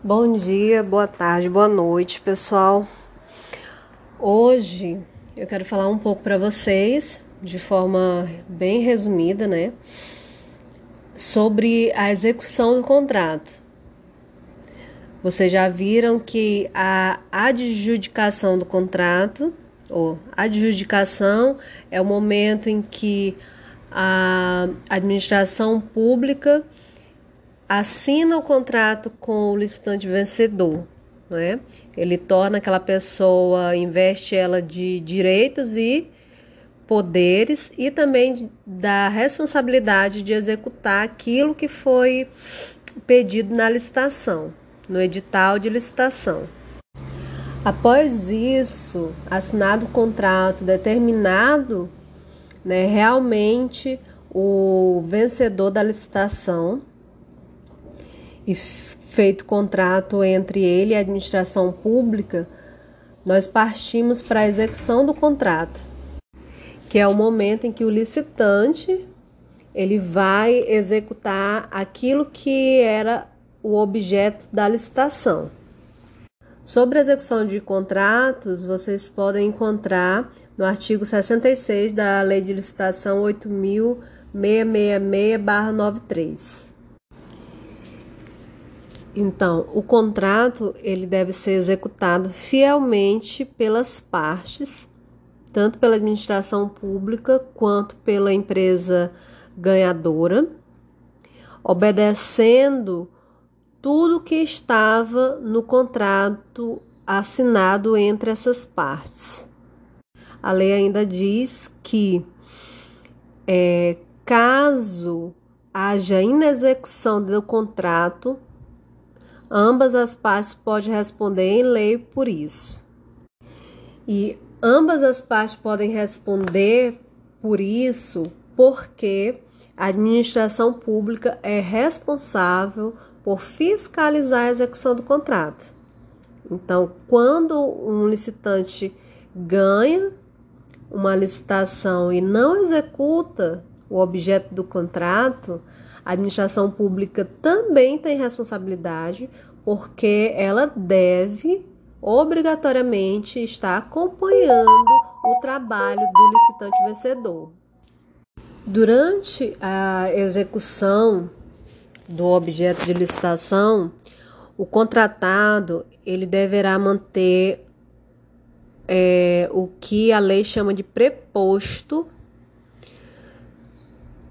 Bom dia, boa tarde, boa noite, pessoal. Hoje eu quero falar um pouco para vocês, de forma bem resumida, né, sobre a execução do contrato. Vocês já viram que a adjudicação do contrato, ou adjudicação, é o momento em que a administração pública assina o contrato com o licitante vencedor. Né? Ele torna aquela pessoa, investe ela de direitos e poderes e também da responsabilidade de executar aquilo que foi pedido na licitação, no edital de licitação. Após isso, assinado o contrato determinado, né, realmente o vencedor da licitação e feito contrato entre ele e a administração pública, nós partimos para a execução do contrato, que é o momento em que o licitante ele vai executar aquilo que era o objeto da licitação. Sobre a execução de contratos, vocês podem encontrar no artigo 66 da Lei de Licitação 8.666-93. Então, o contrato ele deve ser executado fielmente pelas partes, tanto pela administração pública quanto pela empresa ganhadora, obedecendo tudo que estava no contrato assinado entre essas partes. A lei ainda diz que, é, caso haja inexecução do contrato, Ambas as partes podem responder em lei por isso. E ambas as partes podem responder por isso porque a administração pública é responsável por fiscalizar a execução do contrato. Então, quando um licitante ganha uma licitação e não executa o objeto do contrato, a administração pública também tem responsabilidade, porque ela deve obrigatoriamente estar acompanhando o trabalho do licitante vencedor. Durante a execução do objeto de licitação, o contratado ele deverá manter é, o que a lei chama de preposto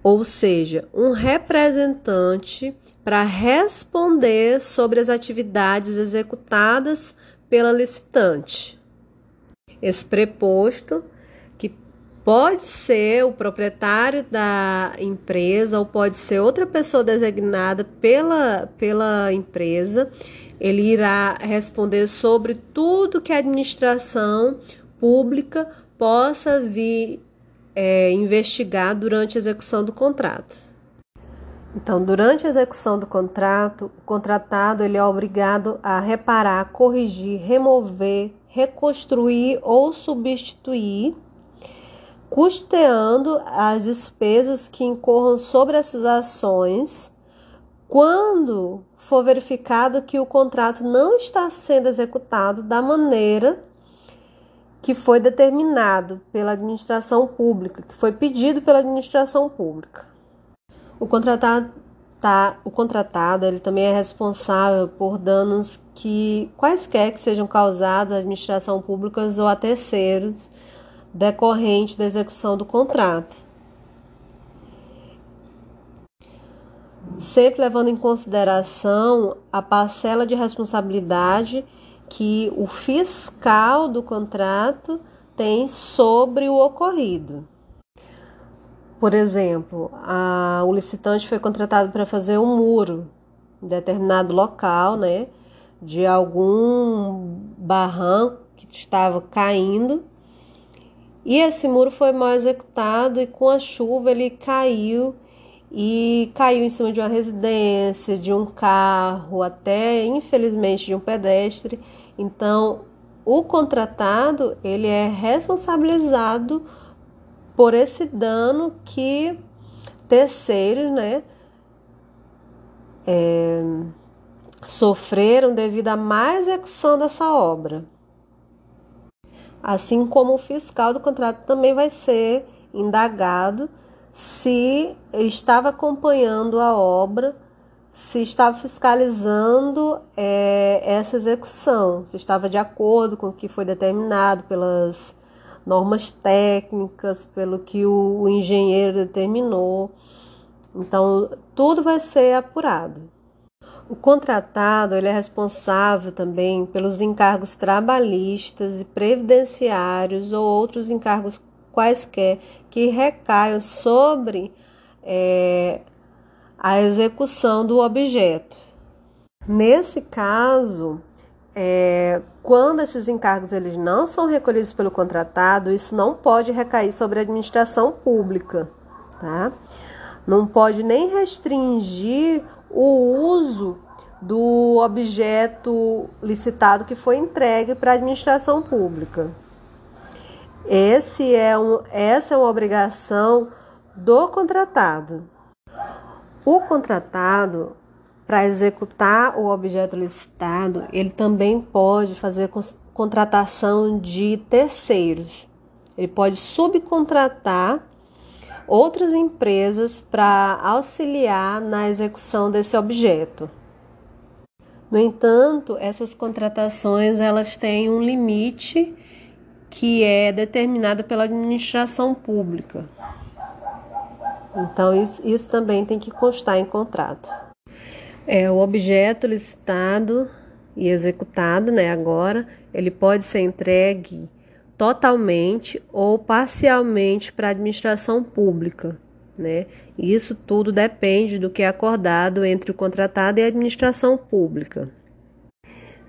ou seja, um representante para responder sobre as atividades executadas pela licitante. Esse preposto, que pode ser o proprietário da empresa ou pode ser outra pessoa designada pela, pela empresa, ele irá responder sobre tudo que a administração pública possa vir é, investigar durante a execução do contrato. Então, durante a execução do contrato, o contratado ele é obrigado a reparar, corrigir, remover, reconstruir ou substituir, custeando as despesas que incorram sobre essas ações, quando for verificado que o contrato não está sendo executado da maneira que foi determinado pela administração pública, que foi pedido pela administração pública. O contratado, tá, o contratado ele também é responsável por danos que quaisquer que sejam causados à administração pública ou a terceiros decorrente da execução do contrato. Sempre levando em consideração a parcela de responsabilidade que o fiscal do contrato tem sobre o ocorrido. Por exemplo, a, o licitante foi contratado para fazer um muro em determinado local, né, de algum barranco que estava caindo. E esse muro foi mal executado e com a chuva ele caiu e caiu em cima de uma residência, de um carro, até infelizmente de um pedestre. Então, o contratado ele é responsabilizado por esse dano que terceiros, né, é, sofreram devido à má execução dessa obra. Assim como o fiscal do contrato também vai ser indagado se estava acompanhando a obra, se estava fiscalizando é, essa execução, se estava de acordo com o que foi determinado pelas normas técnicas, pelo que o, o engenheiro determinou. Então, tudo vai ser apurado. O contratado ele é responsável também pelos encargos trabalhistas e previdenciários ou outros encargos quaisquer que recaiam sobre é, a execução do objeto. Nesse caso, é, quando esses encargos eles não são recolhidos pelo contratado, isso não pode recair sobre a administração pública, tá? Não pode nem restringir o uso do objeto licitado que foi entregue para a administração pública. Esse é um, essa é uma obrigação do contratado. O contratado, para executar o objeto licitado, ele também pode fazer contratação de terceiros. Ele pode subcontratar outras empresas para auxiliar na execução desse objeto. No entanto, essas contratações elas têm um limite que é determinado pela administração pública. Então, isso, isso também tem que constar em contrato. É, o objeto licitado e executado, né, agora, ele pode ser entregue totalmente ou parcialmente para a administração pública. Né? Isso tudo depende do que é acordado entre o contratado e a administração pública.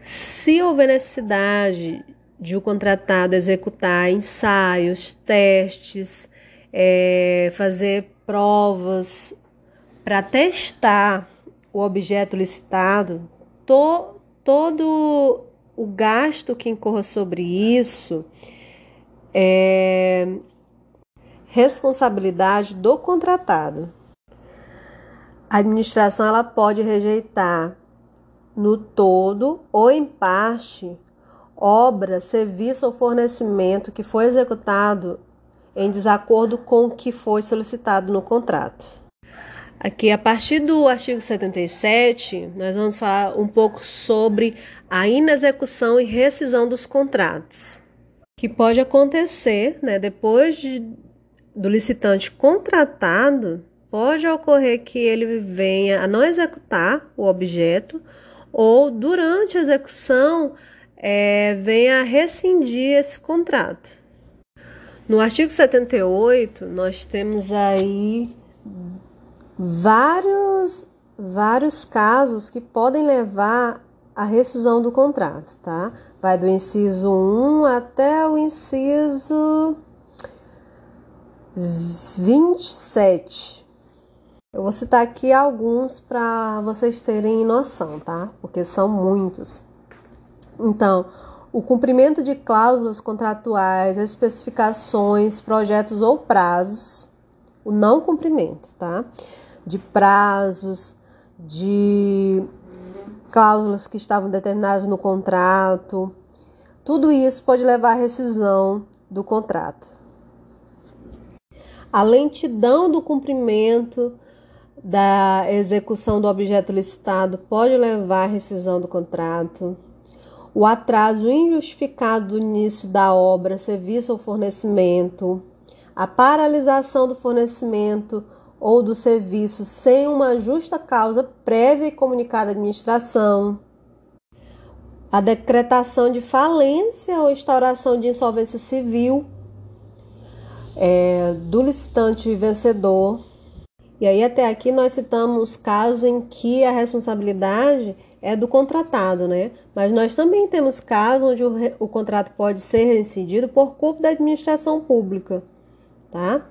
Se houver necessidade de o contratado executar ensaios, testes, é, fazer provas para testar o objeto licitado, to, todo o gasto que incorra sobre isso é responsabilidade do contratado. A administração ela pode rejeitar no todo ou em parte obra, serviço ou fornecimento que foi executado em desacordo com o que foi solicitado no contrato. Aqui, a partir do artigo 77, nós vamos falar um pouco sobre a inexecução e rescisão dos contratos que pode acontecer, né, depois de, do licitante contratado, pode ocorrer que ele venha a não executar o objeto ou durante a execução é, venha rescindir esse contrato. No artigo 78, nós temos aí vários, vários casos que podem levar à rescisão do contrato, tá? Vai do inciso 1 até o inciso 27. Eu vou citar aqui alguns para vocês terem noção, tá? Porque são muitos. Então, o cumprimento de cláusulas contratuais, especificações, projetos ou prazos, o não cumprimento, tá? De prazos, de cláusulas que estavam determinadas no contrato. Tudo isso pode levar à rescisão do contrato. A lentidão do cumprimento da execução do objeto licitado pode levar à rescisão do contrato. O atraso injustificado do início da obra, serviço ou fornecimento, a paralisação do fornecimento ou do serviço sem uma justa causa prévia e comunicada à administração, a decretação de falência ou instauração de insolvência civil é, do licitante vencedor. E aí, até aqui, nós citamos casos em que a responsabilidade é do contratado, né? Mas nós também temos casos onde o, o contrato pode ser rescindido por culpa da administração pública, tá?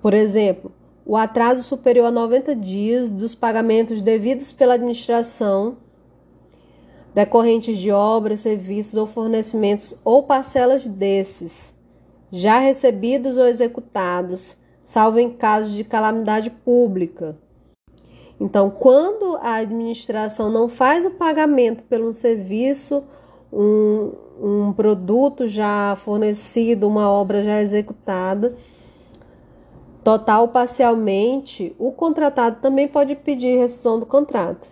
Por exemplo, o atraso superior a 90 dias dos pagamentos devidos pela administração decorrentes de obras, serviços ou fornecimentos ou parcelas desses já recebidos ou executados, salvo em casos de calamidade pública. Então, quando a administração não faz o pagamento pelo serviço, um, um produto já fornecido, uma obra já executada, total ou parcialmente, o contratado também pode pedir rescisão do contrato.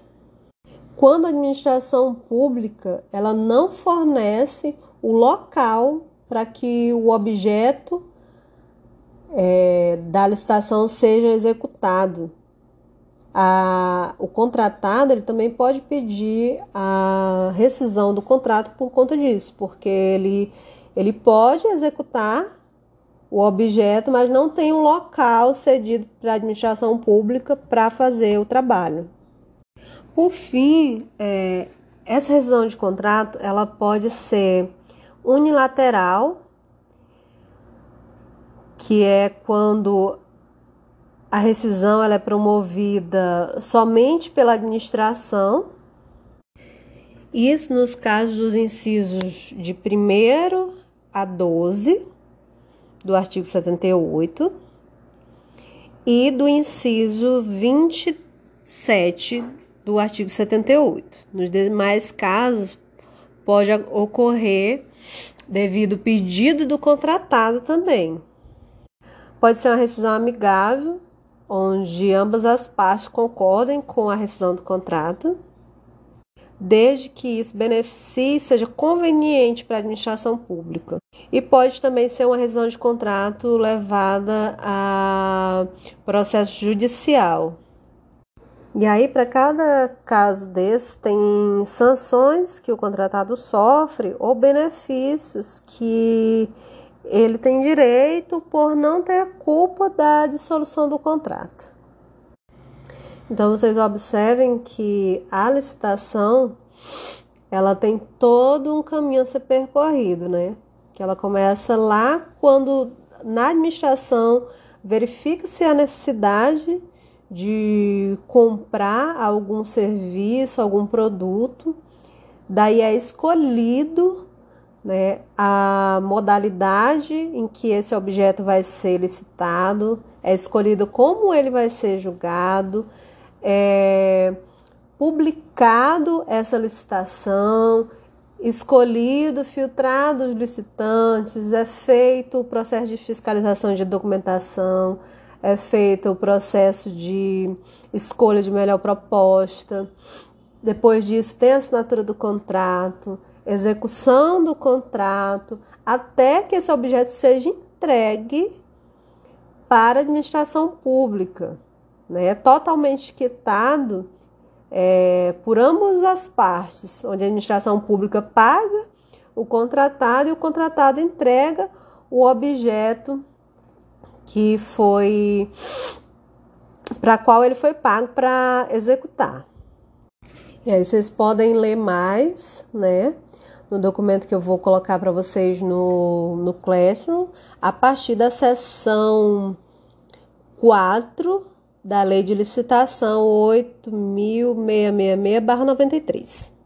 Quando a administração pública ela não fornece o local para que o objeto é, da licitação seja executado. A, o contratado ele também pode pedir a rescisão do contrato por conta disso, porque ele, ele pode executar o objeto, mas não tem um local cedido para a administração pública para fazer o trabalho. Por fim, é, essa rescisão de contrato ela pode ser unilateral, que é quando a rescisão ela é promovida somente pela administração. Isso nos casos dos incisos de 1 a 12 do artigo 78 e do inciso 27 do artigo 78. Nos demais casos, pode ocorrer devido ao pedido do contratado também. Pode ser uma rescisão amigável, onde ambas as partes concordem com a rescisão do contrato desde que isso beneficie e seja conveniente para a administração pública. E pode também ser uma rescisão de contrato levada a processo judicial. E aí, para cada caso desse, tem sanções que o contratado sofre ou benefícios que ele tem direito por não ter culpa da dissolução do contrato. Então vocês observem que a licitação ela tem todo um caminho a ser percorrido, né? Que ela começa lá quando na administração verifica-se a necessidade de comprar algum serviço, algum produto, daí é escolhido né, a modalidade em que esse objeto vai ser licitado, é escolhido como ele vai ser julgado, é, publicado essa licitação, escolhido, filtrado os licitantes, é feito o processo de fiscalização de documentação, é feito o processo de escolha de melhor proposta. Depois disso, tem a assinatura do contrato, execução do contrato, até que esse objeto seja entregue para a administração pública né, é totalmente quitado é, por ambas as partes, onde a administração pública paga o contratado e o contratado entrega o objeto que foi para qual ele foi pago para executar. E aí vocês podem ler mais, né? No documento que eu vou colocar para vocês no, no Classroom, a partir da seção 4 da Lei de Licitação 8.666-93.